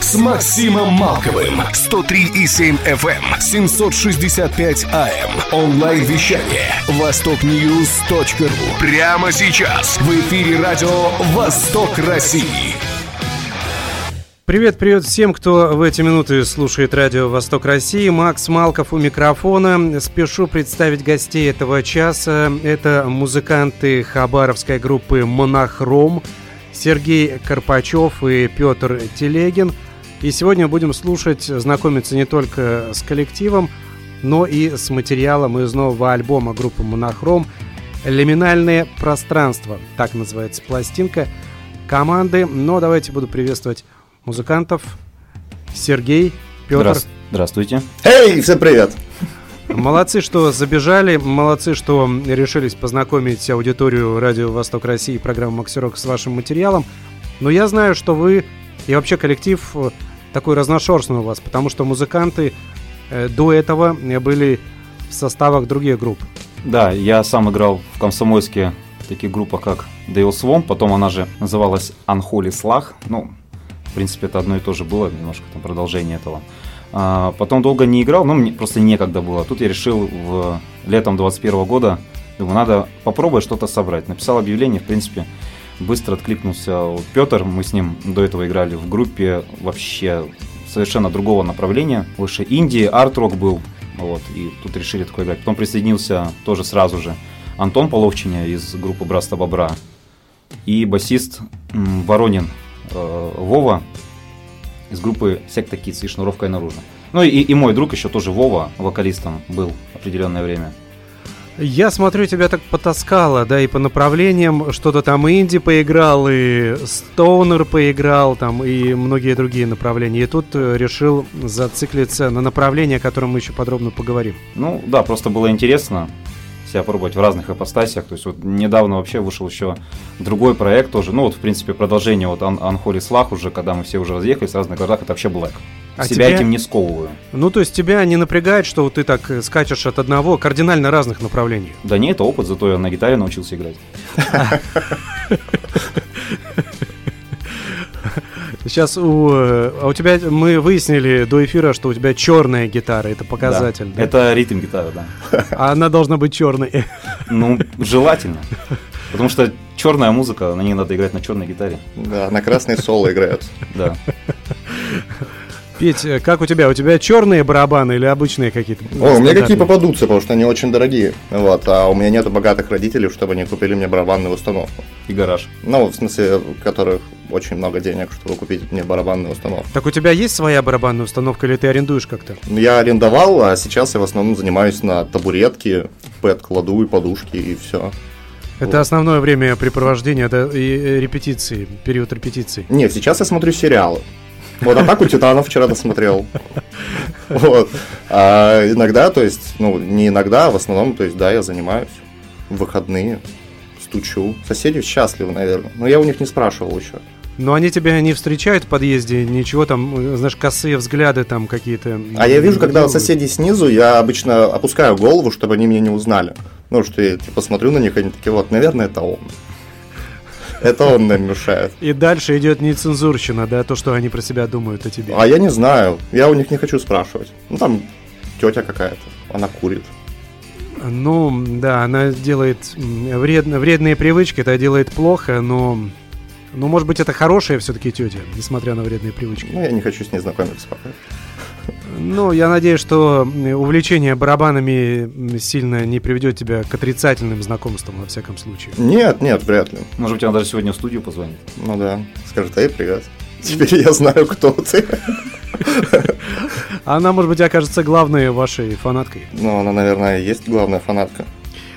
с Максимом Малковым. 103,7 FM, 765 AM. Онлайн-вещание. Востокньюз.ру. Прямо сейчас. В эфире радио «Восток России». Привет, привет всем, кто в эти минуты слушает радио «Восток России». Макс Малков у микрофона. Спешу представить гостей этого часа. Это музыканты хабаровской группы «Монохром», Сергей Карпачев и Петр Телегин. И сегодня будем слушать, знакомиться не только с коллективом, но и с материалом из нового альбома группы «Монохром» «Лиминальное пространство». Так называется пластинка команды. Но давайте буду приветствовать музыкантов. Сергей, Петр. Здра- Здравствуйте. Эй, всем привет! Молодцы, что забежали, молодцы, что решились познакомить аудиторию Радио Восток России и программу Максирок с вашим материалом. Но я знаю, что вы и вообще коллектив э, такой разношерстный у вас, потому что музыканты э, до этого были в составах других групп. Да, я сам играл в Комсомольске в таких группах, как Дейл Свом, потом она же называлась Unholy Slag. Ну, в принципе, это одно и то же было, немножко там продолжение этого. А, потом долго не играл, но мне просто некогда было. Тут я решил в летом 21 года, думаю, надо попробовать что-то собрать. Написал объявление, в принципе, быстро откликнулся Петр. Мы с ним до этого играли в группе вообще совершенно другого направления. Больше Индии, арт-рок был. Вот, и тут решили такое играть. Потом присоединился тоже сразу же Антон Половчиня из группы Браста Бобра и басист Воронин э, Вова из группы Секта Kids и Шнуровка и наружно. Ну и, и мой друг еще тоже Вова, вокалистом был определенное время. Я смотрю, тебя так потаскало, да, и по направлениям, что-то там инди поиграл, и стоунер поиграл, там, и многие другие направления. И тут э, решил зациклиться на направлении, о котором мы еще подробно поговорим. Ну да, просто было интересно себя пробовать в разных ипостасях. То есть вот недавно вообще вышел еще другой проект тоже. Ну вот, в принципе, продолжение вот Ан- Анхоли Слах уже, когда мы все уже разъехались в разных городах, это вообще Black. А Себя тебя- этим не сковываю. Ну, то есть тебя не напрягает, что вот ты так э, скачешь от одного кардинально разных направлений? Да не, это опыт, зато я на гитаре научился играть. Сейчас у, э, а у тебя, мы выяснили до эфира, что у тебя черная гитара, это показатель. Да. да? Это ритм гитара, да. А она должна быть черной. Ну, желательно. Потому что черная музыка, на ней надо играть на черной гитаре. Да, на красной соло играют. Да. Петь, э, как у тебя? У тебя черные барабаны или обычные какие-то? О, у меня какие попадутся, потому что они очень дорогие. Вот, а у меня нету богатых родителей, чтобы они купили мне барабанную установку. И гараж. Ну, в смысле, которых очень много денег, чтобы купить мне барабанную установку. Так у тебя есть своя барабанная установка или ты арендуешь как-то? Я арендовал, а сейчас я в основном занимаюсь на табуретке, пэт кладу и подушки, и все. Это основное время препровождения да, и э, репетиции, период репетиции. Нет, сейчас я смотрю сериалы. Вот «Атаку Титанов» вчера досмотрел. Вот. А иногда, то есть, ну, не иногда, а в основном, то есть, да, я занимаюсь в выходные, стучу. Соседи счастливы, наверное. Но я у них не спрашивал еще. Но они тебя не встречают в подъезде, ничего там, знаешь, косые взгляды там какие-то. А я вижу, когда соседи снизу, я обычно опускаю голову, чтобы они меня не узнали. Ну, что я типа смотрю на них, они такие, вот, наверное, это он. Это он нам мешает. И дальше идет нецензурщина, да, то, что они про себя думают о тебе. А я не знаю, я у них не хочу спрашивать. Ну, там тетя какая-то, она курит. Ну, да, она делает вредно, вредные привычки, это делает плохо, но, ну, может быть, это хорошая все-таки тетя, несмотря на вредные привычки. Ну, я не хочу с ней знакомиться пока. Ну, я надеюсь, что увлечение барабанами сильно не приведет тебя к отрицательным знакомствам, во всяком случае. Нет, нет, вряд ли. Может быть, она даже сегодня в студию позвонит. Ну да, скажет, эй, привет. Теперь я знаю, кто ты. Она, может быть, окажется главной вашей фанаткой. Ну, она, наверное, и есть главная фанатка.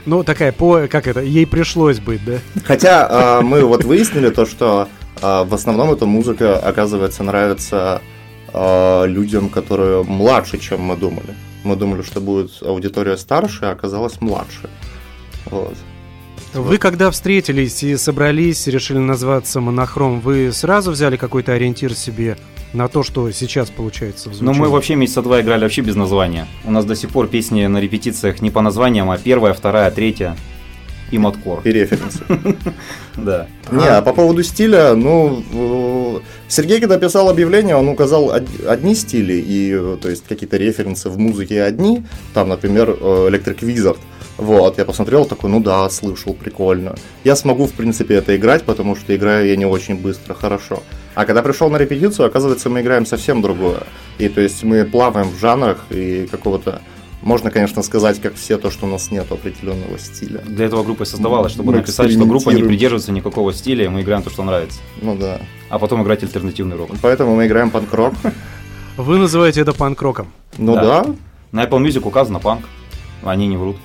Ну, такая, по, как это, ей пришлось быть, да? Хотя а, мы вот выяснили то, что а, в основном эта музыка, оказывается, нравится а, людям, которые младше, чем мы думали. Мы думали, что будет аудитория старше, а оказалось младше. Вот. Вы когда встретились и собрались, решили назваться монохром, вы сразу взяли какой-то ориентир себе на то, что сейчас получается в Ну, мы вообще месяца два играли вообще без названия. У нас до сих пор песни на репетициях не по названиям, а первая, вторая, третья и маткор. И референсы. Да. Не, а по поводу стиля, ну, э, Сергей, когда писал объявление, он указал од- одни стили, и, э, то есть, какие-то референсы в музыке одни, там, например, э, Electric Wizard, вот, я посмотрел, такой, ну да, слышал, прикольно. Я смогу, в принципе, это играть, потому что играю я не очень быстро, хорошо. А когда пришел на репетицию, оказывается, мы играем совсем другое. И то есть мы плаваем в жанрах и какого-то... Можно, конечно, сказать, как все, то, что у нас нет определенного стиля. Для этого группа и создавалась, чтобы Мы написать, что группа не придерживается никакого стиля, и мы играем то, что нравится. Ну да. А потом играть альтернативный рок. Поэтому мы играем панк-рок. Вы называете это панк-роком. Ну Да. да. На Apple Music указано панк. Они не врут.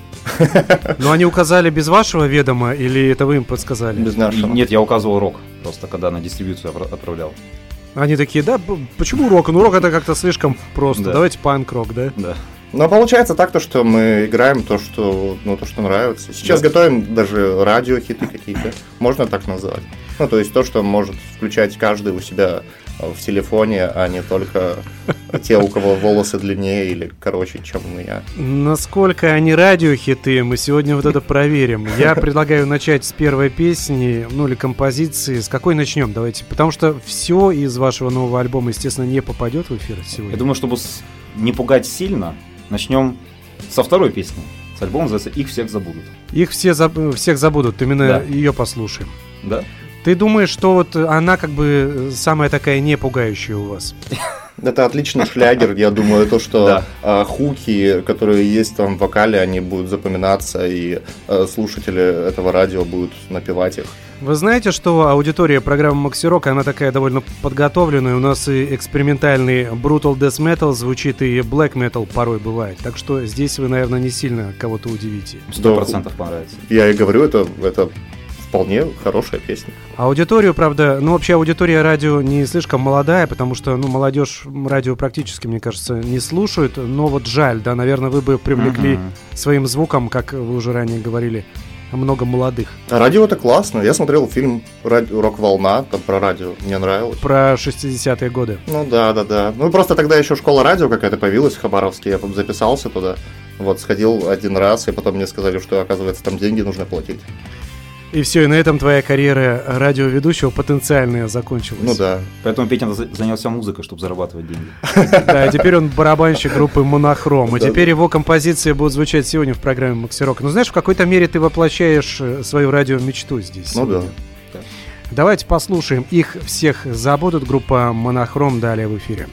Но они указали без вашего ведома или это вы им подсказали? Без нашего. Нет, я указывал рок, просто когда на дистрибьюцию отпра- отправлял. Они такие, да, почему рок? Ну рок это как-то слишком просто. Да. Давайте панк-рок, да? Да. Но получается так, то, что мы играем то, что, ну, то, что нравится. Сейчас Да. готовим даже радиохиты какие-то. Можно так назвать. Ну, то есть то, что может включать каждый у себя э, в телефоне, а не только те, у кого волосы длиннее или короче, чем у меня. Насколько они радиохиты, мы сегодня вот это проверим. Я предлагаю начать с первой песни, ну или композиции. С какой начнем? Давайте. Потому что все из вашего нового альбома, естественно, не попадет в эфир сегодня. Я думаю, чтобы не пугать сильно, начнем со второй песни. С альбома называется «Их всех забудут». Их все заб- всех забудут, именно Да. ее послушаем. Да? Ты думаешь, что вот она как бы самая такая не пугающая у вас? Это отличный шлягер, я думаю, то, что Да. а, хуки, которые есть там в вокале, они будут запоминаться, и а, слушатели этого радио будут напевать их. Вы знаете, что аудитория программы Максирок, она такая довольно подготовленная. У нас и экспериментальный Brutal Death Metal звучит, и Black Metal порой бывает. Так что здесь вы, наверное, не сильно кого-то удивите. Сто процентов понравится. Я и говорю, это, это вполне хорошая песня. Аудиторию, правда, ну вообще аудитория радио не слишком молодая, потому что, ну, молодежь радио практически, мне кажется, не слушает. Но вот жаль, да, наверное, вы бы привлекли Мгм. своим звуком, как вы уже ранее говорили, много молодых. А радио это классно. Я смотрел фильм «Ради- «Рок-волна», там про радио, мне нравилось. Про 60-е годы. Ну да, да, да. Ну просто тогда еще школа радио какая-то появилась в Хабаровске, я записался туда. Вот, сходил один раз, и потом мне сказали, что, оказывается, там деньги нужно платить. И все, и на этом твоя карьера радиоведущего потенциальная закончилась. Ну да. Поэтому Петя за- занялся музыкой, чтобы зарабатывать деньги. Да, и теперь он барабанщик группы Монохром. И теперь его композиции будут звучать сегодня в программе Максирок. Ну, знаешь, в какой-то мере ты воплощаешь э, свою радиомечту здесь. Ну да. Давайте послушаем. Их всех забудут. Группа Монохром далее в эфире.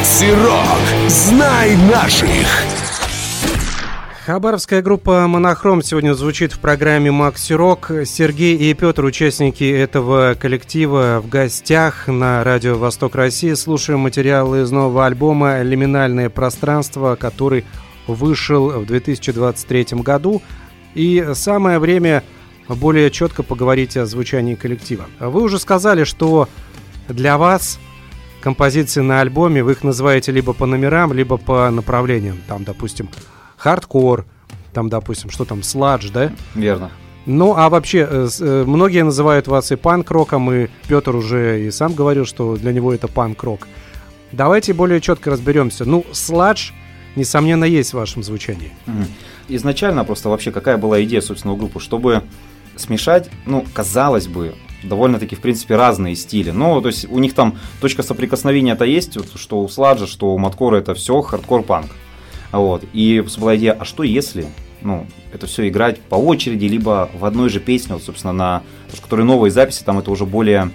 Макси Рок. Знай наших. Хабаровская группа «Монохром» сегодня звучит в программе «Макси Рок». Сергей и Петр, участники этого коллектива, в гостях на радио «Восток России». Слушаем материалы из нового альбома «Лиминальное пространство», который вышел в 2023 году. И самое время более четко поговорить о звучании коллектива. Вы уже сказали, что для вас композиции на альбоме, вы их называете либо по номерам, либо по направлениям. Там, допустим, хардкор, там, допустим, что там, сладж, да? Верно. Ну, а вообще, э, э, многие называют вас и панк-роком, и Петр уже и сам говорил, что для него это панк-рок. Давайте более четко разберемся. Ну, сладж, несомненно, есть в вашем звучании. Изначально просто вообще какая была идея, собственно, у группы, чтобы смешать, ну, казалось бы, довольно-таки, в принципе, разные стили. Но, то есть, у них там точка соприкосновения-то есть, вот, что у sludge а, что у mathcore а это все хардкор-панк. Вот. И была идея, а что если, ну, это все играть по очереди, либо в одной же песне, вот, собственно, на, которые новые записи, там это уже более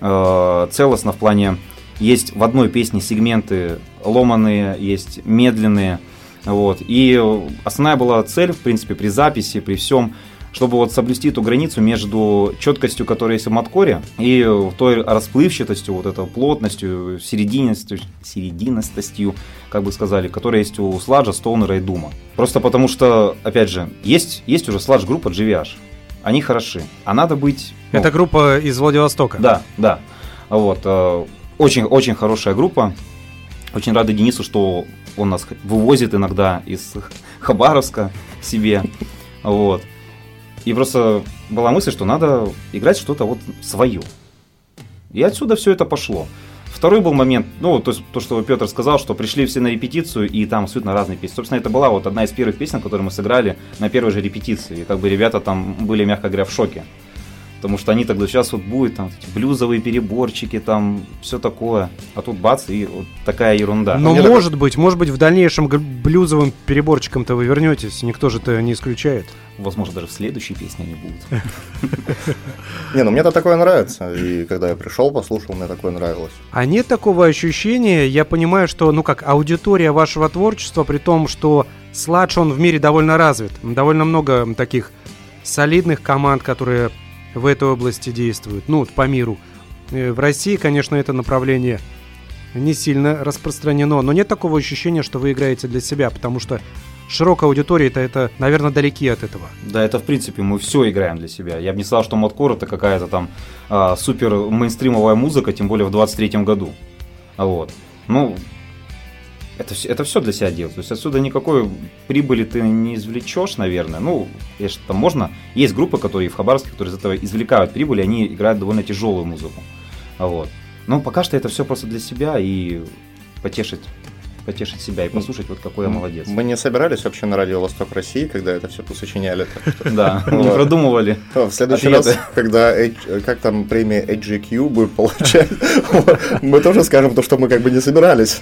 э, целостно в плане, есть в одной песне сегменты ломаные, есть медленные, вот. И основная была цель, в принципе, при записи, при всем, чтобы вот соблюсти эту границу между четкостью, которая есть в маткоре, и той расплывчатостью, вот этой плотностью, серединностью, серединностью, как бы сказали, которая есть у Сладжа, Стоунера и Дума. Просто потому что, опять же, есть, есть уже Сладж-группа GVH. Они хороши. А надо быть... Ну, Это группа из Владивостока? Да, да. Вот. Э, очень, очень хорошая группа. Очень рады Денису, что он нас вывозит иногда из Хабаровска себе. Вот. И просто была мысль, что надо играть что-то вот свое. И отсюда все это пошло. Второй был момент, ну, то есть то, что Петр сказал, что пришли все на репетицию, и там абсолютно разные песни. Собственно, это была вот одна из первых песен, которую мы сыграли на первой же репетиции. И как бы ребята там были, мягко говоря, в шоке. Потому что они тогда сейчас вот будет там блюзовые переборчики, там все такое. А тут бац, и вот такая ерунда. Но ну, может такой... быть, может быть, в дальнейшем блюзовым переборчиком-то вы вернетесь, никто же это не исключает. Возможно, даже в следующей песне они будут. Не, ну мне-то такое нравится. И когда я пришел, послушал, мне такое нравилось. А нет такого ощущения, я понимаю, что, ну как, аудитория вашего творчества, при том, что сладж, он в мире довольно развит. Довольно много таких солидных команд, которые в этой области действуют, ну, по миру. Э, в России, конечно, это направление не сильно распространено, но нет такого ощущения, что вы играете для себя, потому что широкая аудитория-то это, наверное, далеки от этого. Да, это в принципе мы все играем для себя. Я бы не сказал, что Модкор это какая-то там а, супер мейнстримовая музыка, тем более в 23-м году. Вот. Ну, это, это все для себя делать. То есть отсюда никакой прибыли ты не извлечешь, наверное. Ну, конечно, там можно. Есть группы, которые в Хабаровске, которые из этого извлекают прибыль, они играют довольно тяжелую музыку. Вот. Но пока что это все просто для себя и потешить потешить себя и послушать, вот какой я молодец. Мы не собирались вообще на радио Восток России, когда это все посочиняли. Да, не продумывали. В следующий раз, когда как там премия HGQ будет получать, мы тоже скажем то, что мы как бы не собирались.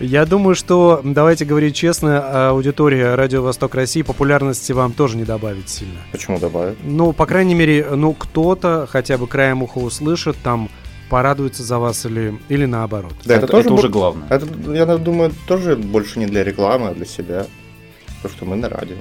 Я думаю, что, давайте говорить честно, аудитория Радио Восток России популярности вам тоже не добавит сильно. Почему добавит? Ну, по крайней мере, ну, кто-то хотя бы краем уха услышит там порадуется за вас или, или наоборот. Да, это, это, тоже это уже главное. Это, я думаю, тоже больше не для рекламы, а для себя. Потому что мы на радио.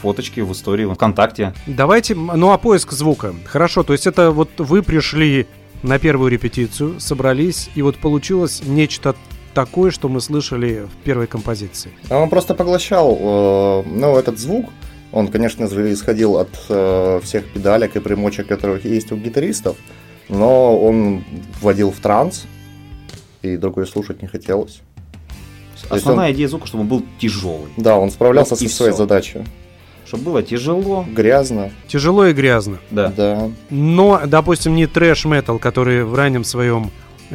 Фоточки в истории ВКонтакте. Давайте, ну а поиск звука. Хорошо, то есть это вот вы пришли на первую репетицию, собрались, и вот получилось нечто такое, что мы слышали в первой композиции. А он просто поглощал, э, ну, этот звук, он, конечно, исходил от э, всех педалек и примочек, которые есть у гитаристов, но он вводил в транс, и другое слушать не хотелось. Основная он... идея звука, чтобы он был тяжелый. Да, он справлялся вот со своей все. задачей. Чтобы было тяжело. Грязно. Тяжело и грязно. Да. да. Но, допустим, не трэш-метал, который в раннем своем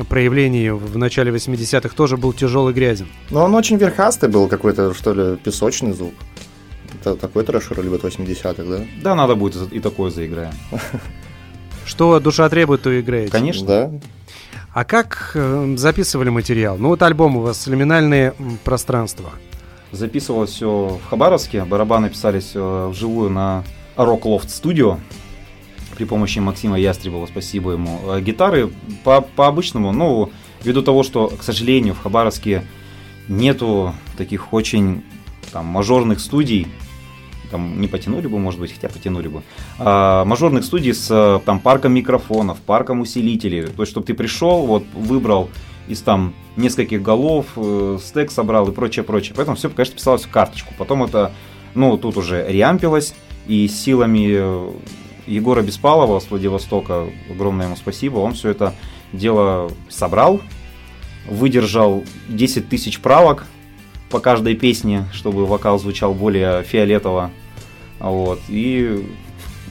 проявлении в начале 80-х тоже был тяжелый грязен. Но он очень верхастый был, какой-то, что ли, песочный звук. Это такой трэшер любит 80-х, да? Да, надо будет и такое заиграем. Что душа требует, то играете. Конечно. Да. А как э, записывали материал? Ну вот альбом у вас «Лиминальные пространства». Записывалось все в Хабаровске, барабаны писались э, вживую на Rock Loft Studio при помощи Максима Ястребова, спасибо ему. А гитары по, по обычному, ну, ввиду того, что, к сожалению, в Хабаровске нету таких очень там, мажорных студий, там не потянули бы, может быть, хотя потянули бы, а, мажорных студий с там парком микрофонов, парком усилителей, то есть, чтобы ты пришел, вот, выбрал из там нескольких голов, э, стек собрал и прочее, прочее. Поэтому все, конечно, писалось в карточку. Потом это, ну, тут уже реампилось, и силами э, Егора Беспалова с Владивостока, огромное ему спасибо, он все это дело собрал, выдержал 10 тысяч правок по каждой песне, чтобы вокал звучал более фиолетово. Вот. И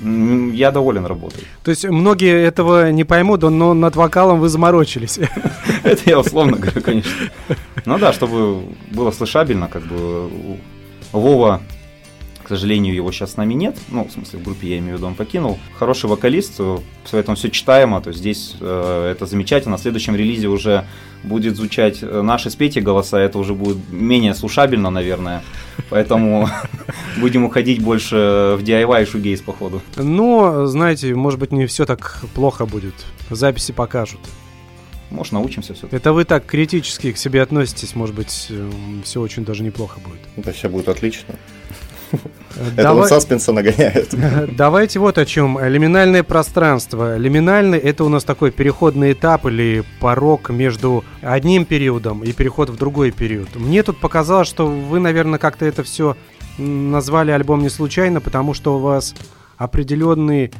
я доволен работой. То есть многие этого не поймут, но над вокалом вы заморочились. Это я условно говорю, конечно. Ну да, чтобы было слышабельно, как бы Вова к сожалению, его сейчас с нами нет. Ну, в смысле, в группе я имею в виду, он покинул. Хороший вокалист, поэтому все читаемо. То есть здесь э, это замечательно. На следующем релизе уже будет звучать э, наши с Петей голоса. Это уже будет менее слушабельно, наверное. Поэтому будем уходить больше в DIY и шугейс, походу. Ну, знаете, может быть, не все так плохо будет. Записи покажут. Может, научимся все. Это вы так критически к себе относитесь, может быть, э, все очень даже неплохо будет. Это все будет отлично. Это он саспенса нагоняет. Давайте вот о чем. Лиминальное пространство. Лиминальный – это у нас такой переходный этап или порог между одним периодом и переход в другой период. Мне тут показалось, что вы, наверное, как-то это все назвали альбом не случайно, потому что у вас определенный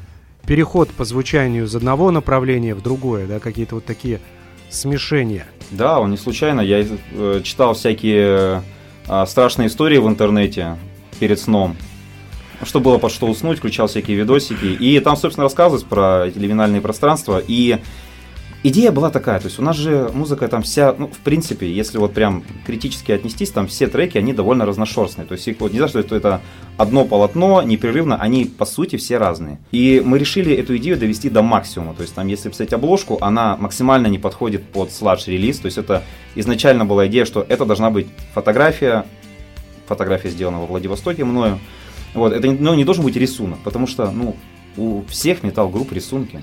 переход по звучанию из одного направления в другое, да, какие-то вот такие смешения. Да, он не случайно. Я э, читал всякие э, страшные истории в интернете перед сном. Что было под что уснуть, включал всякие видосики. И там, собственно, рассказывалось про лиминальные пространства. И идея была такая, то есть у нас же музыка там вся, ну, в принципе, если вот прям критически отнестись, там все треки, они довольно разношерстные. То есть их вот не знаю, что это, это одно полотно, непрерывно, они по сути все разные. И мы решили эту идею довести до максимума. То есть там, если посмотреть обложку, она максимально не подходит под сладж-релиз. То есть это изначально была идея, что это должна быть фотография фотография сделана во Владивостоке мною. Вот, это ну, не должен быть рисунок, потому что, ну, у всех металл-групп рисунки.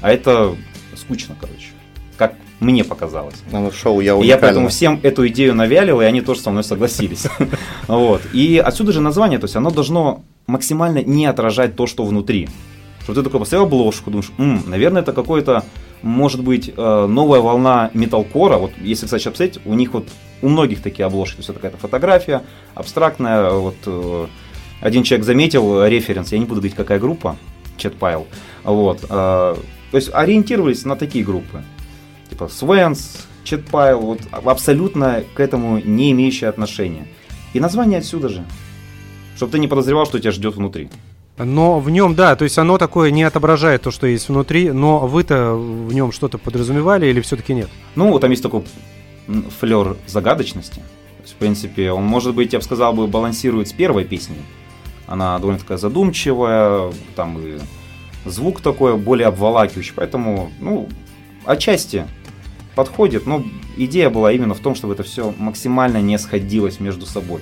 А это скучно, короче. Как мне показалось. Ну, шоу я И я поэтому всем эту идею навялил, и они тоже со мной согласились. Вот. И отсюда же название, то есть оно должно максимально не отражать то, что внутри. Что ты такой поставил обложку, думаешь, наверное, это какой-то, может быть, э, новая волна металкора. Вот если, кстати, обсмотреть, у них вот у многих такие обложки. То есть это какая-то фотография абстрактная. Вот э, один человек заметил референс, я не буду говорить, какая группа, Chatpile. Вот. Э, то есть ориентировались на такие группы. Типа Свенс, Chatpile, вот абсолютно к этому не имеющие отношения. И название отсюда же. Чтобы ты не подозревал, что тебя ждет внутри. Но в нем, да, то есть оно такое не отображает то, что есть внутри, но вы-то в нем что-то подразумевали или все-таки нет? Ну, там есть такой флер загадочности. То есть, в принципе, он, может быть, я бы сказал, бы, балансирует с первой песней. Она довольно такая задумчивая, там и звук такой более обволакивающий, поэтому, ну, отчасти подходит, но идея была именно в том, чтобы это все максимально не сходилось между собой.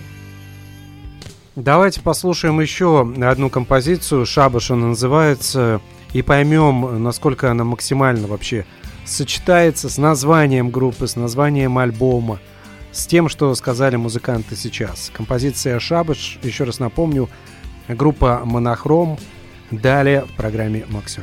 Давайте послушаем еще одну композицию, Шабаш она называется, и поймем, насколько она максимально вообще сочетается с названием группы, с названием альбома, с тем, что сказали музыканты сейчас. Композиция «Шабаш», еще раз напомню, группа «Монохром», далее в программе «Макси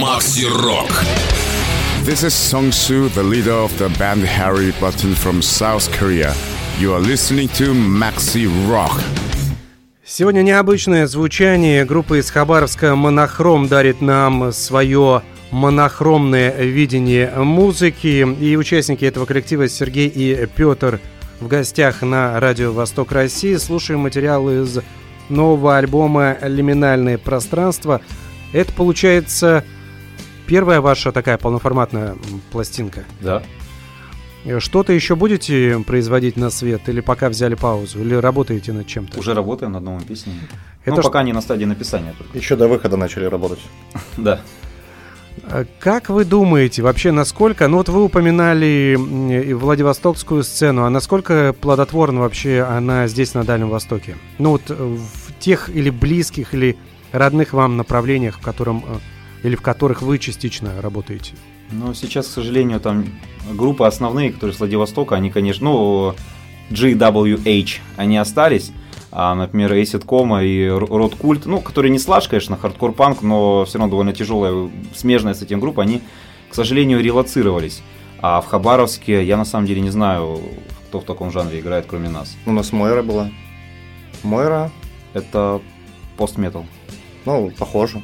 Макси Рок. This is Song Soo, the leader of the band Harry Button from South Korea. You are listening to Maxi Rock. Сегодня необычное звучание группы из Хабаровска «Монохром» дарит нам свое монохромное видение музыки. И участники этого коллектива Сергей и Петр в гостях на Радио Восток России. Слушаем материал из нового альбома «Лиминальное пространство». Это, получается, первая ваша такая полноформатная пластинка? Да. Что-то еще будете производить на свет? Или пока взяли паузу? Или работаете над чем-то? Уже работаем над новым песней. Это ну, ш- пока не на стадии написания только. Еще до выхода начали работать. Да. А Как вы думаете, вообще насколько, ну вот вы упоминали и Владивостокскую сцену, а насколько плодотворна вообще она здесь, на Дальнем Востоке? Ну вот э, в тех или близких, или родных вам направлениях, в котором, э, или в которых вы частично работаете? Но сейчас, к сожалению, там группы основные, которые с Владивостока, они, конечно, ну, GWH, они остались. А, например, Acid Coma и Rot Cult, ну, которые не sludge, конечно, хардкор-панк, но все равно довольно тяжелая, смежная с этим группа, они, к сожалению, релоцировались. А в Хабаровске я на самом деле не знаю, кто в таком жанре играет, кроме нас. У нас Мойра была. Мойра, Это пост-метал. ну, похоже.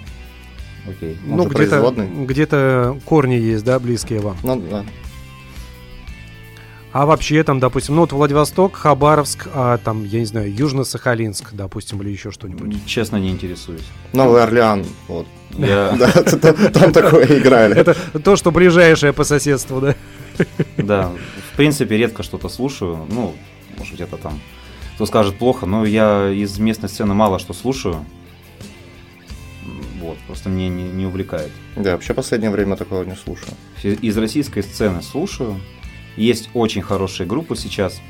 Окей. Он ну где-то, где-то корни есть, да, близкие вам. Ну, да. А вообще там, допустим, ну вот Владивосток, Хабаровск, а там, я не знаю, Южно-Сахалинск, допустим, или еще что-нибудь. Честно, не интересуюсь. Новый Орлеан, вот. Я, Да, там там такое играли. Это то, что ближайшее по соседству, да? да, в принципе, редко что-то слушаю. Ну, может, где-то там кто скажет плохо, но я из местной сцены мало что слушаю. Просто мне не, не увлекает. Да, вообще последнее время такого не слушаю. Из российской сцены слушаю. Есть очень хорошие группы сейчас,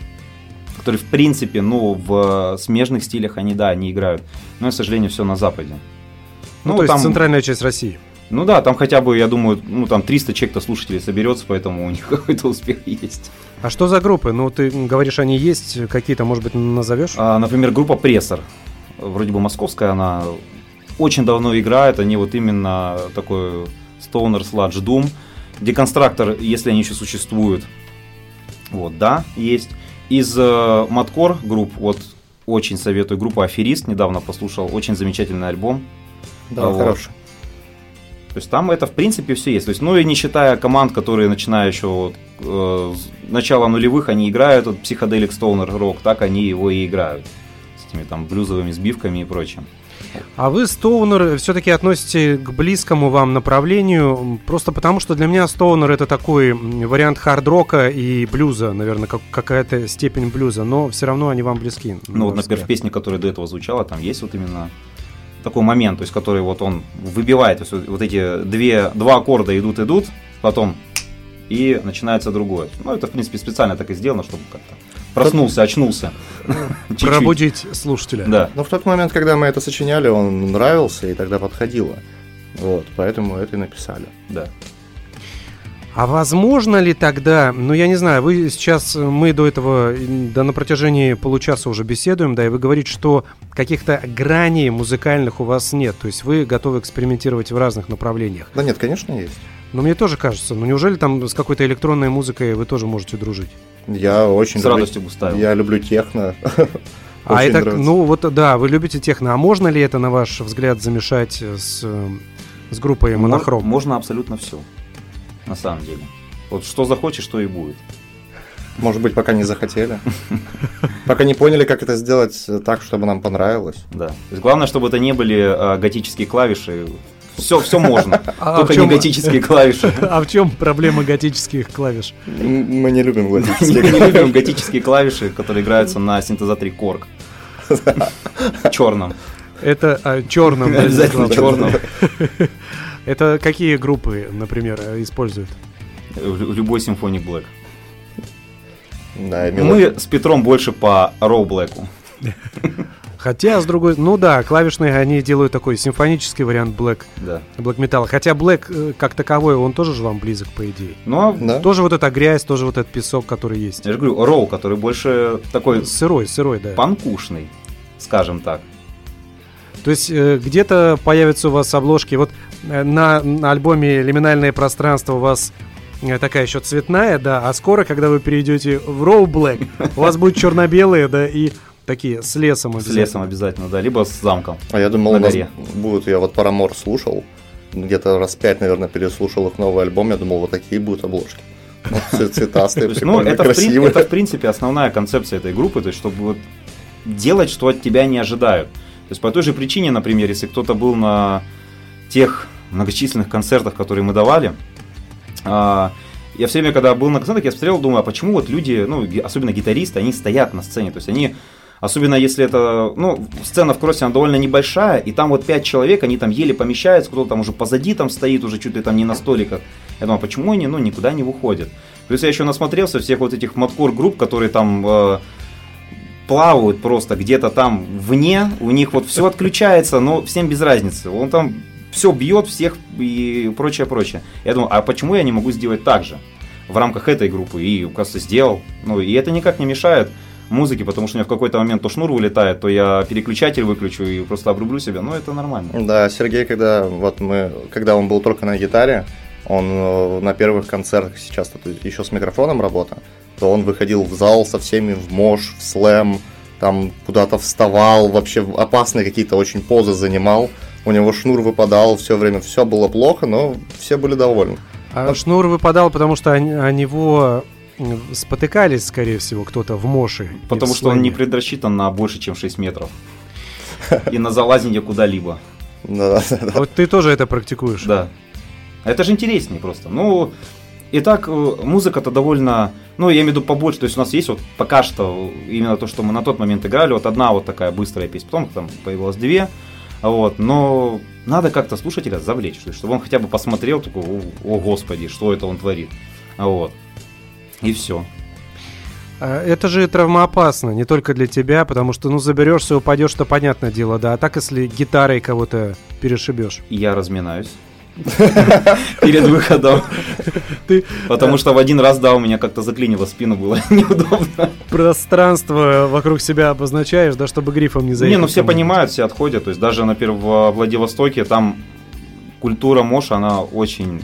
которые, в принципе, ну, в смежных стилях они, да, они играют. Но, к сожалению, все на Западе. Ну, то есть центральная часть России. Ну да, там хотя бы, я думаю, ну там 300 человек-то слушателей соберется, поэтому у них какой-то успех есть. А что за группы? Ну, ты говоришь, они есть, какие-то, может быть, назовешь? А, например, группа Прессор, вроде бы московская, она очень давно играет, они вот именно такой Stoner Sludge Doom. Деконструктор, если они еще существуют, вот, да, есть. Из э, Маткор групп, вот, очень советую, группа Аферист, недавно послушал, очень замечательный альбом. Да, Вот. хороший. То есть там это в принципе все есть. То есть, ну и не считая команд, которые начиная еще вот, э, с начала нулевых, они играют вот, психоделик стоунер рок, так они его и играют. С этими там блюзовыми сбивками и прочим. А вы, Стоунер, все-таки относите к близкому вам направлению, просто потому что для меня Стоунер это такой вариант хард-рока и блюза, наверное, как, какая-то степень блюза, но все равно они вам близки. Ну вот, например, в песне, которая до этого звучала, там есть вот именно такой момент, то есть который вот он выбивает, то есть вот эти две, два аккорда идут-идут, потом и начинается другое. Ну это, в принципе, специально так и сделано, чтобы как-то проснулся, очнулся. Чуть-чуть. Пробудить слушателя. Да. Но в тот момент, когда мы это сочиняли, он нравился и тогда подходило. Вот, поэтому это и написали. Да. А возможно ли тогда, ну я не знаю, вы сейчас, мы до этого, да на протяжении получаса уже беседуем, да, и вы говорите, что каких-то граней музыкальных у вас нет, то есть вы готовы экспериментировать в разных направлениях. Да нет, конечно, есть. Но мне тоже кажется, ну неужели там с какой-то электронной музыкой вы тоже можете дружить? Я очень С люблю- радостью бы ставил. Я люблю техно. а это, нравится. ну вот да, вы любите техно, а можно ли это, на ваш взгляд, замешать с, э, с группой Мо- Монохром? Можно абсолютно все. На самом деле. Вот что захочешь, то и будет. Может быть, пока не захотели. Пока не поняли, как это сделать так, чтобы нам понравилось. Да. То есть главное, чтобы это не были а, готические клавиши. Все, все можно. А Только в чём- не готические клавиши. А в чем проблема готических клавиш? Мы не любим готические не любим готические клавиши, которые играются на синтезаторе Korg. Черном. Это а, черным. да, Обязательно черном. Это какие группы, например, используют? Любой симфоник Black. Да. Мы с Петром больше по Row Black. Хотя, с другой... Ну да, клавишные, они делают такой симфонический вариант Black, Да. Black Metal. Хотя Black э, как таковой, он тоже же вам близок, по идее. Но Да? Тоже вот эта грязь, тоже вот этот песок, который есть. я же говорю, Row, который больше такой Сырой, сырой, да. панкушный, скажем так. То есть э, где-то появятся у вас обложки. Вот э, на, на альбоме «Лиминальное пространство» у вас такая еще цветная, да, а скоро, когда вы перейдете в Row Black, у вас будет черно-белые, да, и такие с лесом С лесом обязательно, да, либо с замком. А я думал, На у нас горе. будут, я вот Парамор слушал, где-то раз пять, наверное, переслушал их новый альбом, я думал, вот такие будут обложки. Цветастые, ну, это в, принципе, основная концепция этой группы, то есть, чтобы вот делать, что от тебя не ожидают. То есть, по той же причине, например, если кто-то был на тех многочисленных концертах, которые мы давали, а, я все время, когда был на концертах, я смотрел, думаю, а почему вот люди, ну, особенно гитаристы, они стоят на сцене, то есть, они Особенно если это, ну, сцена в кроссе, она довольно небольшая, и там вот пять человек, они там еле помещаются, кто-то там уже позади там стоит, уже чуть ли там не на столиках. Я думаю, а почему они, ну, никуда не выходят? Плюс я еще насмотрелся всех вот этих маткор групп, которые там э, плавают просто где-то там вне, у них вот все отключается, но всем без разницы. Он там все бьет всех и прочее, прочее. Я думаю, а почему я не могу сделать так же в рамках этой группы? И, кажется, сделал. Ну, и это никак не мешает музыке, потому что у меня в какой-то момент то шнур вылетает, то я переключатель выключу и просто обрублю себя. Ну, это нормально. Да, Сергей, когда вот мы, когда он был только на гитаре, он э, на первых концертах сейчас тут еще с микрофоном работа, то он выходил в зал со всеми в мош, в слэм, там куда-то вставал, вообще опасные какие-то очень позы занимал. У него шнур выпадал все время, все было плохо, но все были довольны. А шнур выпадал, потому что о него спотыкались, скорее всего, кто-то в Моше. и Потому в что он не слэме. предрасчитан на больше, чем 6 метров. И на залазение куда-либо. Да, да, да. Вот ты тоже это практикуешь. Да. Это же интереснее просто. Ну, и так э, музыка-то довольно, ну, я имею в виду побольше, то есть у нас есть вот пока что именно то, что мы на тот момент играли, вот одна вот такая быстрая песня, потом там появилось две, вот, но надо как-то слушателя завлечь, чтобы он хотя бы посмотрел, такой, о, о, господи, что это он творит, вот, и все. А Это же травмоопасно, не только для тебя, потому что, ну, заберешься, упадешь, то понятное дело, да. А так, если гитарой кого-то перешибешь. Я разминаюсь перед выходом, Ты потому что в один раз, да, у меня как-то заклинило спину, было неудобно. пространство вокруг себя обозначаешь, да, чтобы грифом не заехать. Не, ну все понимают, все отходят. То есть даже, например, в Владивостоке там культура Моша, она очень...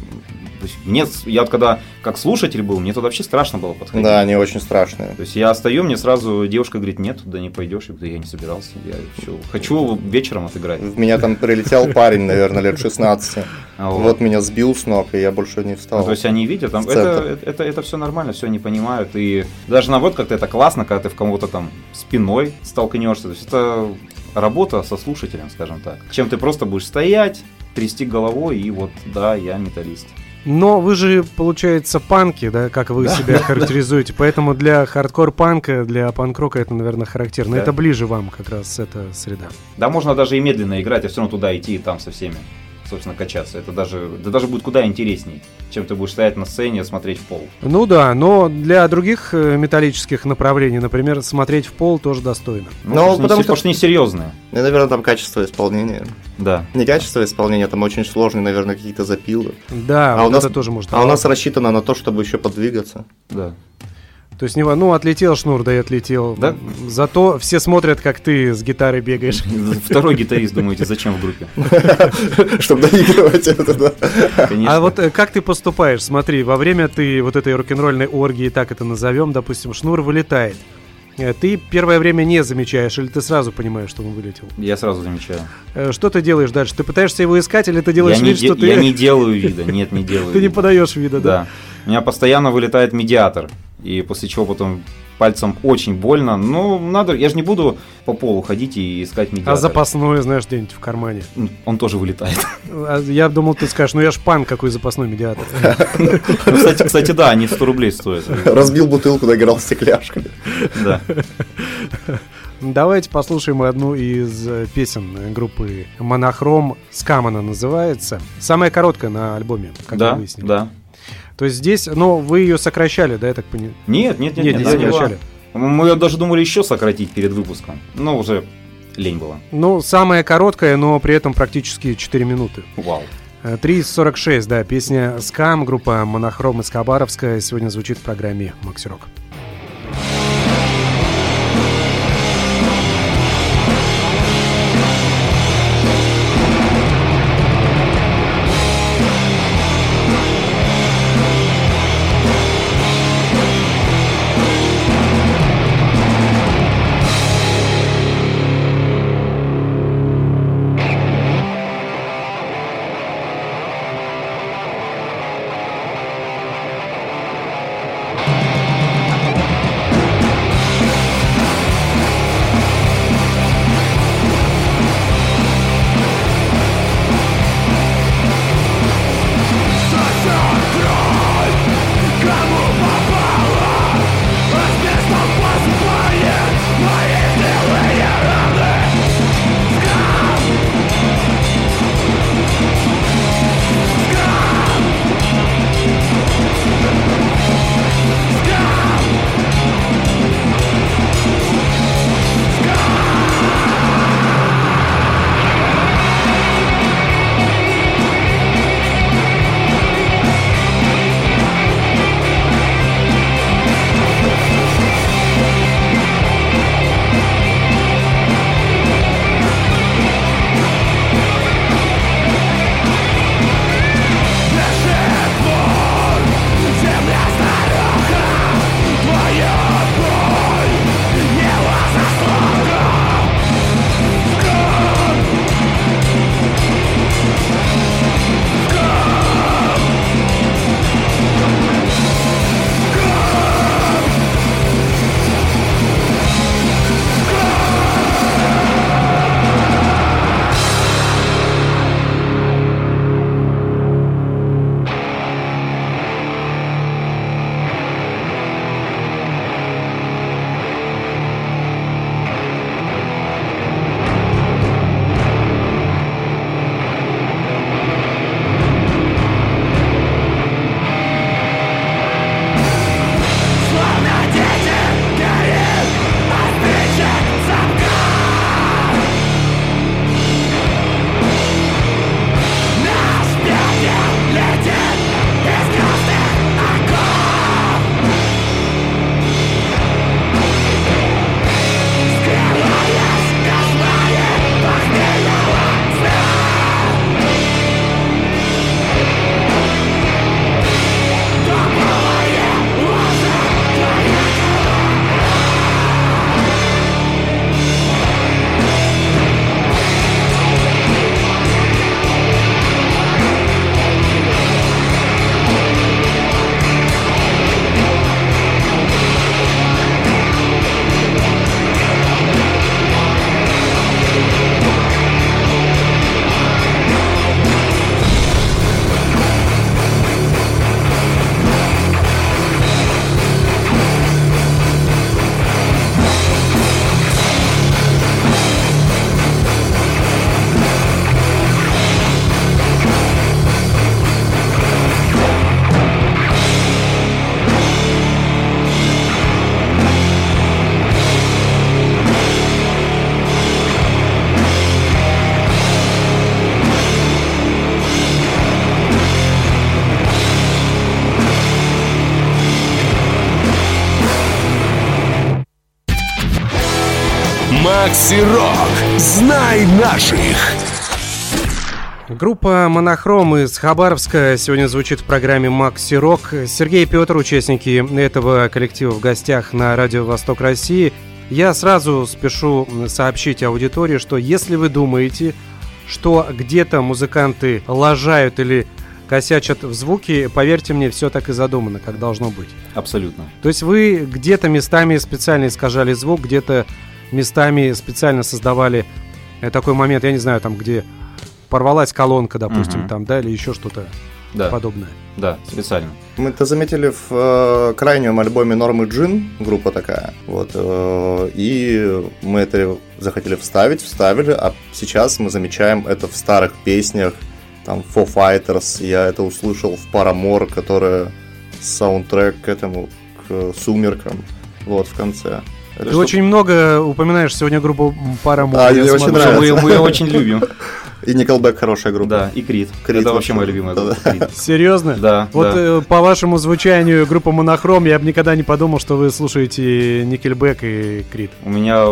то есть мне, я вот когда как слушатель был, мне туда вообще страшно было подходить. Да, они очень страшные. То есть я стою, мне сразу девушка говорит, нет, туда не пойдешь. Я говорю, я не собирался, я ещё хочу вечером отыграть. В меня там прилетел парень, наверное, лет 16. А Вот меня сбил с ног, и я больше не Ну, встал. то есть они видят, там, это, это, это, все нормально, все они понимают. И даже наоборот, как-то это классно, когда ты в кого-то там спиной столкнешься. То есть это работа со слушателем, скажем так. Чем ты просто будешь стоять, трясти головой, и вот, да, я металлист. Но вы же, получается, панки, да, как вы себя характеризуете. Поэтому для хардкор-панка, для панк-рока это, наверное, характерно. Да. Это ближе вам как раз эта среда. Да, можно даже и медленно играть, а все равно туда идти и там со всеми, собственно, качаться. Это даже, да даже будет куда интересней, чем ты будешь стоять на сцене и смотреть в пол. Ну да, но для других э, металлических направлений, например, смотреть в пол тоже достойно. Ну, Ну, потому, что, потому не, что- что несерьезные. И, наверное, там качество исполнения. Да. Не качество исполнения, там очень сложные, наверное, какие-то запилы. Да, А у вот нас- это тоже может А у нас рассчитано на то, чтобы еще подвигаться. Да. То есть, не, во- ну, отлетел шнур, да и отлетел. Да. Зато все смотрят, как ты с гитарой бегаешь. Второй гитарист, думаете, зачем в группе? Чтобы доигрывать это, да. А вот э, как ты поступаешь? Смотри, во время ты вот этой рок-н-ролльной оргии, так это назовем, допустим, шнур вылетает. Э, Ты первое время не замечаешь, или ты сразу понимаешь, что он вылетел? Я сразу замечаю. Э, Что ты делаешь дальше? Ты пытаешься его искать, или ты делаешь я, не, вид, что де- ты, я не делаю вида, нет, не делаю ты не подаешь вида, да? Да. У меня постоянно вылетает медиатор. И после чего потом пальцем очень больно. Но надо, я же не буду по полу ходить и искать медиатор. А запасной, знаешь, где-нибудь в кармане. Он тоже вылетает. А Я думал, ты скажешь, ну я ж пан, какой запасной медиатор. Ну, кстати, кстати, да, они 100 рублей стоят. Разбил бутылку, доиграл стекляшками. Да. Давайте послушаем одну из э, песен группы Монохром. Скам она называется. Самая короткая на альбоме, как Да, мы выяснили. да. То есть здесь, ну, вы ее сокращали, да, я так понимаю? Нет, нет, нет, Нет, не сокращали. было. Мы ее даже думали еще сократить перед выпуском. Но уже лень было. Ну, самая короткая, но при этом практически 4 минуты. Вау. Э, 3.46, да, песня «Скам», группа «Монохром» из Хабаровска сегодня звучит в программе «Макси Макси Рок. Знай наших. Группа «Монохром» из Хабаровска сегодня звучит в программе «Макси Рок». Сергей и Петр, участники этого коллектива в гостях на Радио Восток России. Я сразу спешу сообщить аудитории, что если вы думаете, что где-то музыканты лажают или косячат в звуке, поверьте мне, все так и задумано, как должно быть. Абсолютно. То есть вы где-то местами специально искажали звук, где-то местами специально создавали э, такой момент, я не знаю, там, где порвалась колонка, допустим, Мгм. там, да, или еще что-то Да, подобное. да, специально. Мы это заметили в э, крайнем альбоме Нормы Джин, группа такая. Вот, э, и мы это захотели вставить, вставили, а сейчас мы замечаем это в старых песнях, там, Foo Fighters, я это услышал в Paramore, которая саундтрек к этому, к «Сумеркам», вот, в конце. Это Ты что- очень много упоминаешь сегодня группу Paramore. А, я мне очень нравится. Мы, мы ее очень любим. И Nickelback хорошая группа. Да, и Крит. Крит Это вообще моя любимая группа. Серьезно? Да, Вот да. э, по вашему звучанию группа Монохром, я бы никогда не подумал, что вы слушаете Nickelback и Крид. У меня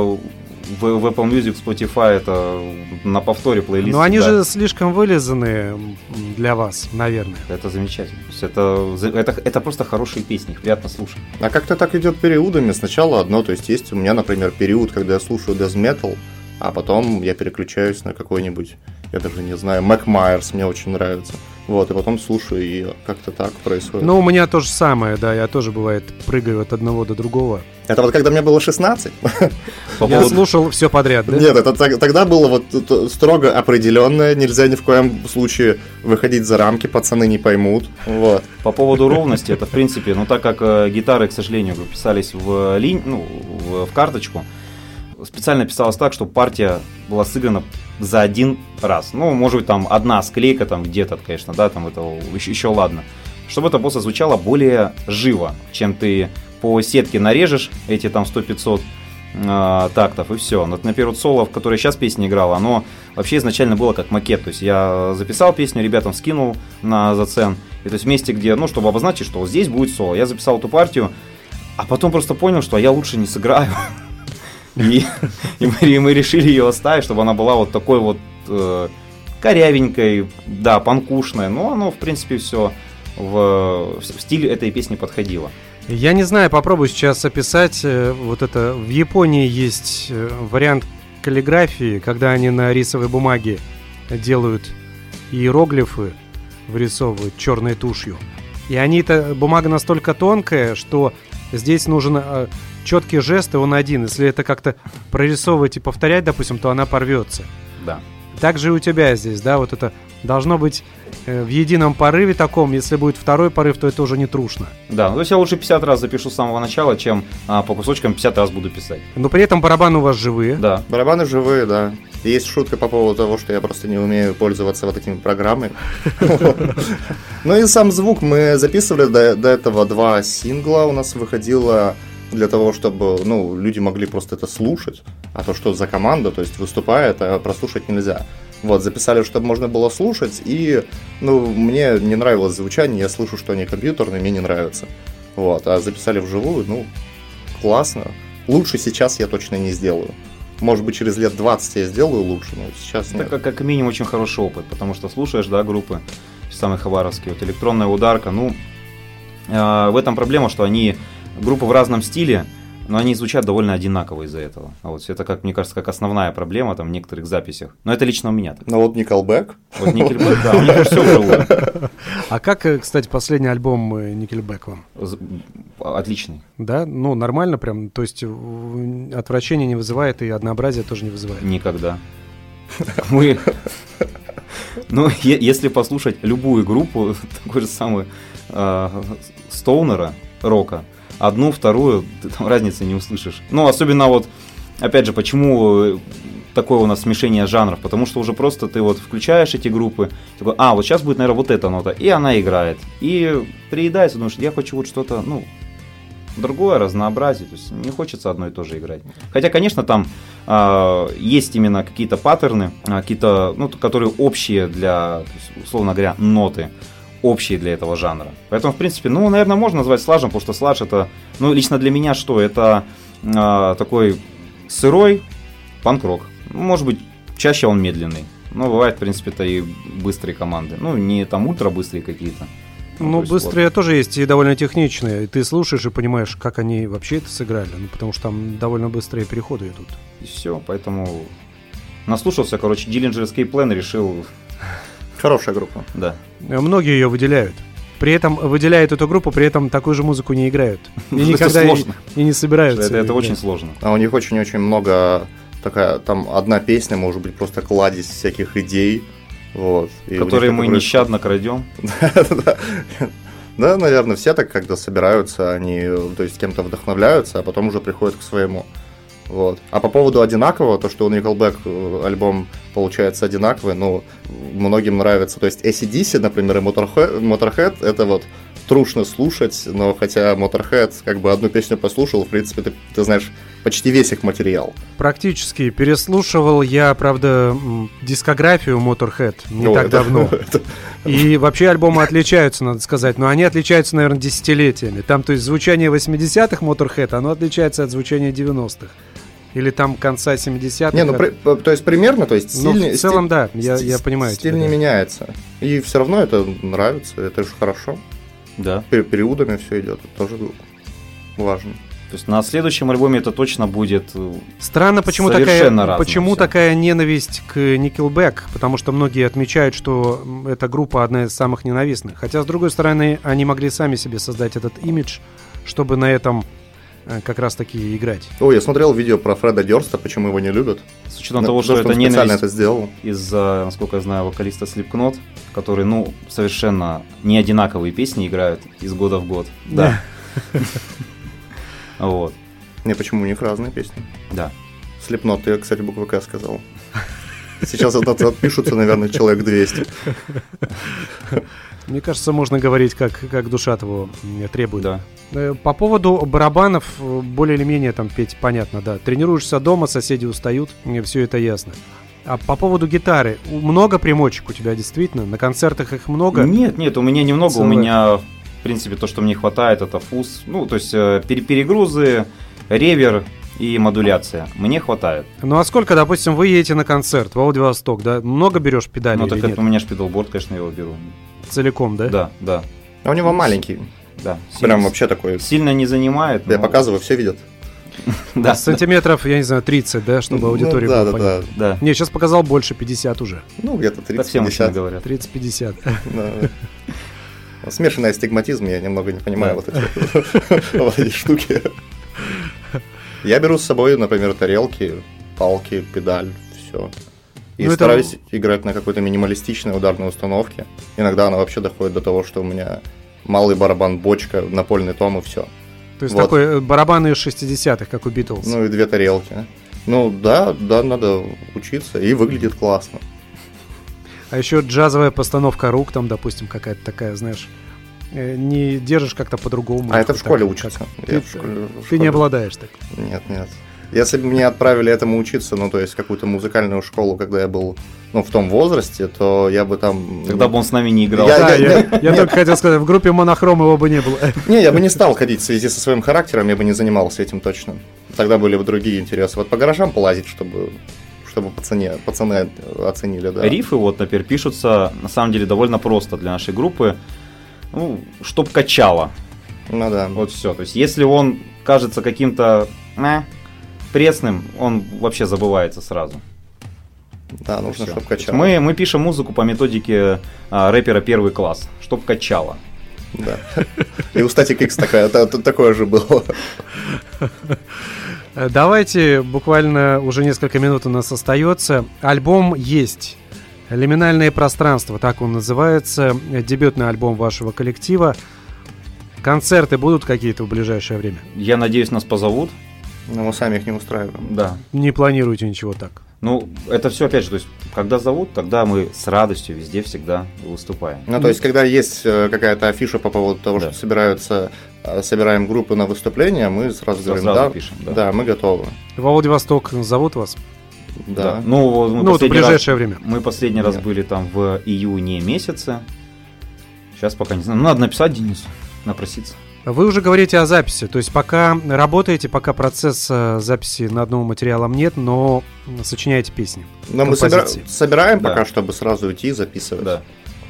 в, в Apple Music, Spotify это на повторе плейлист. Но они всегда. же слишком вылизаны для вас, наверное. Это замечательно. То есть это, это, это просто хорошие песни, их приятно слушать. А как-то так идет периодами. Сначала одно, то есть есть у меня, например, период, когда я слушаю death metal, а потом я переключаюсь на какой-нибудь, я даже не знаю, Mac Myers мне очень нравится. Вот, и потом слушаю, и как-то так происходит. Ну, у меня то же самое, да, я тоже, бывает, прыгаю от одного до другого. Это вот когда мне было 16? По Я слушал все подряд, да? Нет, это тогда было вот строго определенное, нельзя ни в коем случае выходить за рамки, пацаны не поймут. Вот. По поводу ровности, это в принципе, ну так как э, гитары, к сожалению, писались в линь, ну, в карточку, специально писалось так, чтобы партия была сыграна за один раз. Ну, может быть, там одна склейка там где-то, конечно, да, там это еще, еще ладно. Чтобы это просто звучало более живо, чем ты по сетке нарежешь эти там 100-500 э, тактов и все. Но, например, вот соло, в которой сейчас песня играла, оно вообще изначально было как макет. То есть я записал песню, ребятам скинул на зацен. И то есть в месте, где, ну, чтобы обозначить, что вот здесь будет соло. Я записал эту партию, а потом просто понял, что я лучше не сыграю. И, и мы, и мы решили ее оставить, чтобы она была вот такой вот э, корявенькой, да, панкушной. Но оно, в принципе, все в, в стиле этой песни подходило. Я не знаю, попробую сейчас описать э, вот это. В Японии есть э, вариант каллиграфии, когда они на рисовой бумаге делают иероглифы, вырисовывают черной тушью. И они это бумага настолько тонкая, что здесь нужен э, четкий жест, и он один. Если это как-то прорисовывать и повторять, допустим, то она порвется. Да. Так же и у тебя здесь, да, вот это должно быть э, в едином порыве таком. Если будет второй порыв, то это уже не трушно. Да, ну, то есть я лучше 50 раз запишу с самого начала, чем а, по кусочкам 50 раз буду писать. Но при этом барабаны у вас живые. Да. Барабаны живые, да. Есть шутка по поводу того, что я просто не умею пользоваться вот этими программами. Ну и сам звук мы записывали до, до этого два сингла у нас выходило для того, чтобы ну, люди могли просто это слушать. А то, что за команда, то есть выступает, а прослушать нельзя. Вот, записали, чтобы можно было слушать, и, ну, мне не нравилось звучание, я слышу, что они компьютерные, мне не нравится. Вот, а записали вживую, ну, классно. Лучше сейчас я точно не сделаю. Может быть, через лет 20 я сделаю лучше, но сейчас Это нет. как, как минимум очень хороший опыт, потому что слушаешь, да, группы, самые хабаровские, вот электронная ударка, ну, э, в этом проблема, что они, группы в разном стиле, но они звучат довольно одинаково из-за этого. А вот это, как мне кажется, как основная проблема там в некоторых записях. Но это лично у меня так. Но вот Nickelback, Вот Nickelback, да, у них все вживую. А как, э, кстати, последний альбом э, Nickelback вам? Отличный. Да, ну нормально прям, то есть в- отвращение не вызывает и однообразие тоже не вызывает. Никогда. Мы... Ну, если послушать любую группу, такой же самый э, Стоунера, рока, одну, вторую, ты там разницы не услышишь. Ну, особенно вот, опять же, почему э, такое у нас смешение жанров? Потому что уже просто ты вот включаешь эти группы, такой, а, вот сейчас будет, наверное, вот эта нота, и она играет. И приедается, думаешь, я хочу вот что-то, ну, другое разнообразие, то есть не хочется одно и то же играть. Хотя, конечно, там а, есть именно какие-то паттерны, а, какие-то, ну, которые общие для, условно говоря, ноты, общие для этого жанра. Поэтому, в принципе, ну, наверное, можно назвать слажем, потому что слаж это, ну, лично для меня что? Это а, такой сырой панк-рок. Ну, Может быть, чаще он медленный. Но бывает, в принципе, это и быстрые команды. Ну, не там ультра быстрые какие-то. Ну, то есть быстрые тоже есть и довольно техничные. И ты слушаешь и понимаешь, как они вообще это сыграли. Ну, потому что там довольно быстрые переходы идут. И все, поэтому наслушался, короче, Dillinger Escape Plan решил, Хорошая группа. да. Э, Многие ее выделяют. При этом выделяют эту группу, при этом такую же музыку не играют. И Это никогда и, сложно. и не собираются. Это, очень сложно. А у них очень-очень много такая, там одна песня может быть просто кладезь всяких идей. Вот. И Которые мы происходит. нещадно крадем. Да, Да, наверное, все так, когда собираются, они, то есть, кем-то вдохновляются, а потом уже приходят к своему. Вот. А по поводу одинакового, то, что у Nickelback э, альбом получается одинаковый, ну, многим нравится. То есть ACDC, например, и Motorhead, Motorhead это вот трушно слушать, но хотя Motorhead как бы одну песню послушал, в принципе, ты, ты знаешь почти весь их материал. Практически. Переслушивал я, правда, дискографию Motorhead не Ну, так это- давно. это- И вообще альбомы отличаются, надо сказать, но они отличаются, наверное, десятилетиями. Там, то есть, звучание 80-х Motorhead, оно отличается от звучания 90-х. Или там конца 70-х. Не, ну, при- то есть примерно, то есть Ну, стиль, в целом, стиль- да, я, я понимаю. Стиль тебя, не да. меняется. И все равно это нравится, это же хорошо. Да. Пер- Периодами все идет, это тоже важно. То есть на следующем альбоме это точно будет... э, Странно, почему Совершенно такая, разное почему всё. такая ненависть к Nickelback, потому что многие отмечают, что эта группа одна из самых ненавистных. Хотя, с другой стороны, они могли сами себе создать этот имидж, чтобы на этом э, как раз-таки играть. Ой, я смотрел видео про Фреда Дёрста, почему его не любят. С учетом того, что потому это он специально ненависть это сделал. из-за, насколько я знаю, вокалиста Slipknot, который, ну, совершенно не одинаковые песни играют из года в год. Да. Вот. Не, почему у них разные песни? Да. Слепнот, ты, кстати, букву К сказал. Сейчас от- от- отпишутся, наверное, человек 200. Мне кажется, можно говорить, как, как душа того требует. Да. Э, По поводу барабанов, э, более или менее там петь понятно, да. Тренируешься дома, соседи устают, все это ясно. А по поводу гитары, много примочек у тебя действительно? На концертах их много? Нет, нет, у меня немного, Целое. у меня, в принципе, то, что мне хватает, это фуз, ну, то есть э, пере- перегрузы, ревер и модуляция. Мне хватает. Ну а сколько, допустим, вы едете на концерт в Владивосток, да? Много берешь педали Ну, так нет? это у меня шпидалборд, конечно, я его беру. Целиком, да? Да, да, А у него маленький. да. Прям Сильно- вообще такой. Сильно не занимает. Я но- показываю, все видят. Да, Сантиметров, я не знаю, 30, да, чтобы Ну, аудитория была да, понятна. да. да. Не, сейчас показал больше 50 уже. Ну, где-то Так все мужчины 30-50. говорят. 30-50. Да. Смешанный астигматизм, я немного не понимаю вот эти штуки. Я беру с собой, например, тарелки, палки, педаль, все. И Ну, это- стараюсь играть на какой-то минималистичной ударной установке. Иногда она вообще доходит до того, что у меня малый барабан, бочка, напольный том и все. То есть Вот. такой э, барабаны из 60-х, как у Битлз. Ну и две тарелки. Ну да, да, надо учиться, и выглядит классно. А еще джазовая постановка рук, там, допустим, какая-то такая, знаешь, э, не держишь как-то по-другому. А это в Так, школе как-. Ты, в школе- в ты школе- не обладаешь так. Нет, нет. Если бы меня отправили этому учиться, ну, то есть какую-то музыкальную школу, когда я был, ну, в том возрасте, то я бы там... Тогда бы он с нами не играл. Я- Да, я, я нет. только хотел сказать, в группе монохром его бы не было. Не, я бы не стал ходить в связи со своим характером, я бы не занимался этим точно. Тогда были бы другие интересы. Вот по гаражам полазить, чтобы чтобы пацане, пацаны оценили, да. Рифы, вот, например, пишутся на самом деле довольно просто для нашей группы. Ну, чтоб качало. Ну да. Вот все. То есть, если он кажется каким-то э, пресным, он вообще забывается сразу. Да, нужно, чтобы качало. Мы, мы пишем музыку по методике а, рэпера первый класс, чтоб качало. Да. И у Static X такая, та- та- такое же было. Давайте, буквально уже несколько минут у нас остается. Альбом есть. Лиминальное пространство, так он называется. Дебютный альбом вашего коллектива. Концерты будут какие-то в ближайшее время? Я надеюсь, нас позовут. Но мы сами их не устраиваем. Да. Не планируете ничего так? Ну, это все опять же, то есть, когда зовут, тогда мы с радостью везде всегда выступаем. Ну, то есть, когда есть э, какая-то афиша по поводу того, Да. что собираются, э, собираем группы на выступление, мы сразу говорим, Сразу да, пишем, да. да, мы готовы. Во Владивосток зовут вас? Да. Ну, вот мы ну, вот в последний раз- ближайшее время. Мы последний раз Нет. были там в июне месяце. Сейчас пока не знаю. Ну, надо написать Денису, напроситься. Вы уже говорите о записи, то есть пока работаете, пока процесса записи на одном материалом нет, но сочиняете песни. Но мы собира- композиции. собираем Да. пока, чтобы сразу идти и записывать. Да.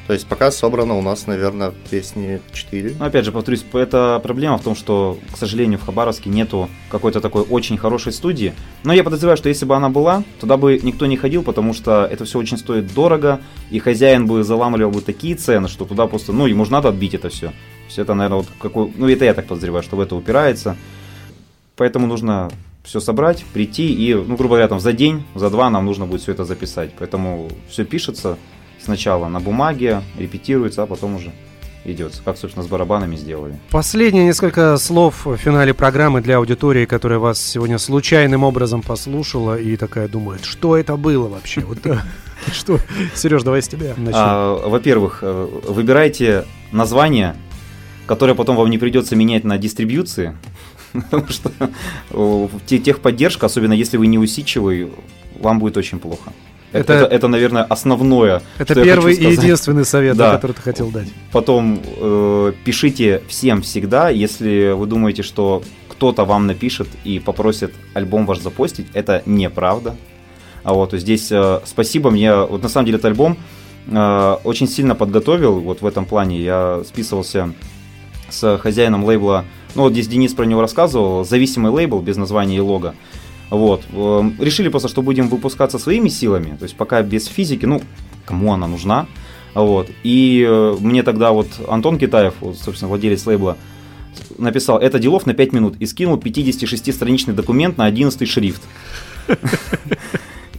То есть пока собрано у нас, наверное, песни 4. Но опять же, повторюсь, эта проблема в том, что, к сожалению, в Хабаровске нету какой-то такой очень хорошей студии. Но я подозреваю, что если бы она была, туда бы никто не ходил, потому что это все очень стоит дорого, и хозяин бы заламывал бы такие цены, что туда просто, ну, ему же надо отбить это все. Все это, наверное, вот какой, ну, это я так подозреваю, что в это упирается. Поэтому нужно все собрать, прийти и, ну, грубо говоря, там за день, за два нам нужно будет все это записать. Поэтому все пишется сначала на бумаге, репетируется, а потом уже идет. Как, собственно, с барабанами сделали. Последние несколько слов в финале программы для аудитории, которая вас сегодня случайным образом послушала и такая думает, что это было вообще? Вот, что? Сереж, давай с тебя начнем. А, во-первых, э, выбирайте название, которое потом вам не придется менять на дистрибьюции. Потому что э, те- техподдержка, особенно если вы не усидчивый, вам будет очень плохо. Это, Это- это, наверное, основное. Это первый и единственный совет, да, который ты хотел дать. Потом э, пишите всем всегда, если вы думаете, что кто-то вам напишет и попросит альбом ваш запостить, это неправда. А вот здесь э, спасибо мне, вот на самом деле этот альбом э, очень сильно подготовил, вот в этом плане я списывался с хозяином лейбла, ну вот здесь Денис про него рассказывал, зависимый лейбл без названия и лога. Вот. Эм, Решили просто, что будем выпускаться своими силами, то есть пока без физики, ну, кому она нужна. Вот. И э, мне тогда вот Антон Китаев, собственно, владелец лейбла, написал, это делов на 5 минут, и скинул 56-страничный документ на 11 шрифт.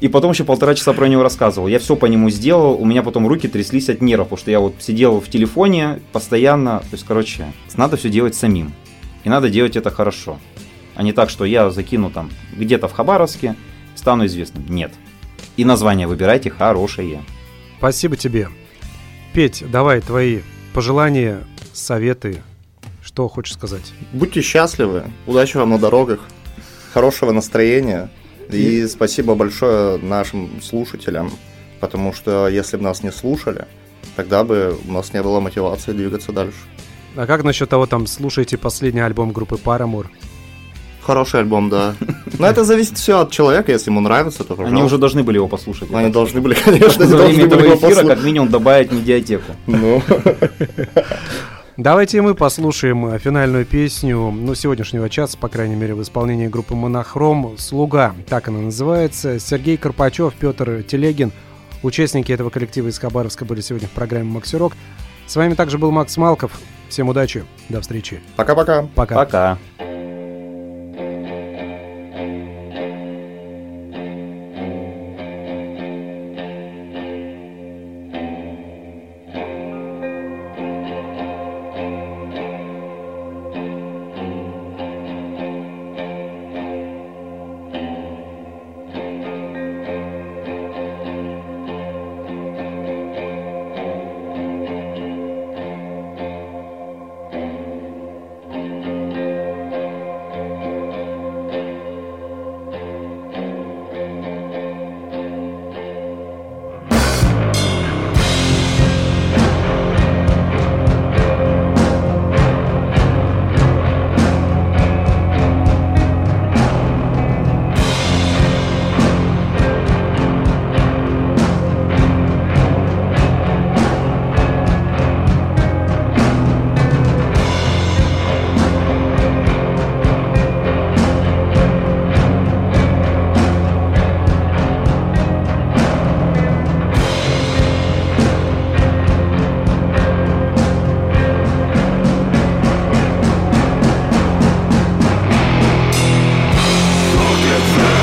И потом еще полтора часа про него рассказывал. Я все по нему сделал, у меня потом руки тряслись от нервов, потому что я вот сидел в телефоне постоянно. То есть, короче, надо все делать самим. И надо делать это хорошо. А не так, что я закину там где-то в Хабаровске, стану известным. Нет. И название выбирайте хорошее. Спасибо тебе. Петь, давай твои пожелания, советы, что хочешь сказать? Будьте счастливы, удачи вам на дорогах, хорошего настроения. И спасибо большое нашим слушателям, потому что если бы нас не слушали, тогда бы у нас не было мотивации двигаться дальше. А как насчет того, там, слушайте последний альбом группы Paramore? Хороший альбом, да. Но это зависит все от человека, если ему нравится, то пожалуйста. Они уже должны были его послушать. Они должны были, конечно, За время этого эфира послушать. как минимум добавить медиатеку. Ну, Давайте мы послушаем э, финальную песню, ну, сегодняшнего часа, по крайней мере, в исполнении группы «Монохром» «Слуга», так она называется. Сергей Карпачев, Петр Телегин, участники этого коллектива из Хабаровска были сегодня в программе «Максирок». С вами также был Макс Малков. Всем удачи, до встречи. пока-пока. Пока. Пока. Christ.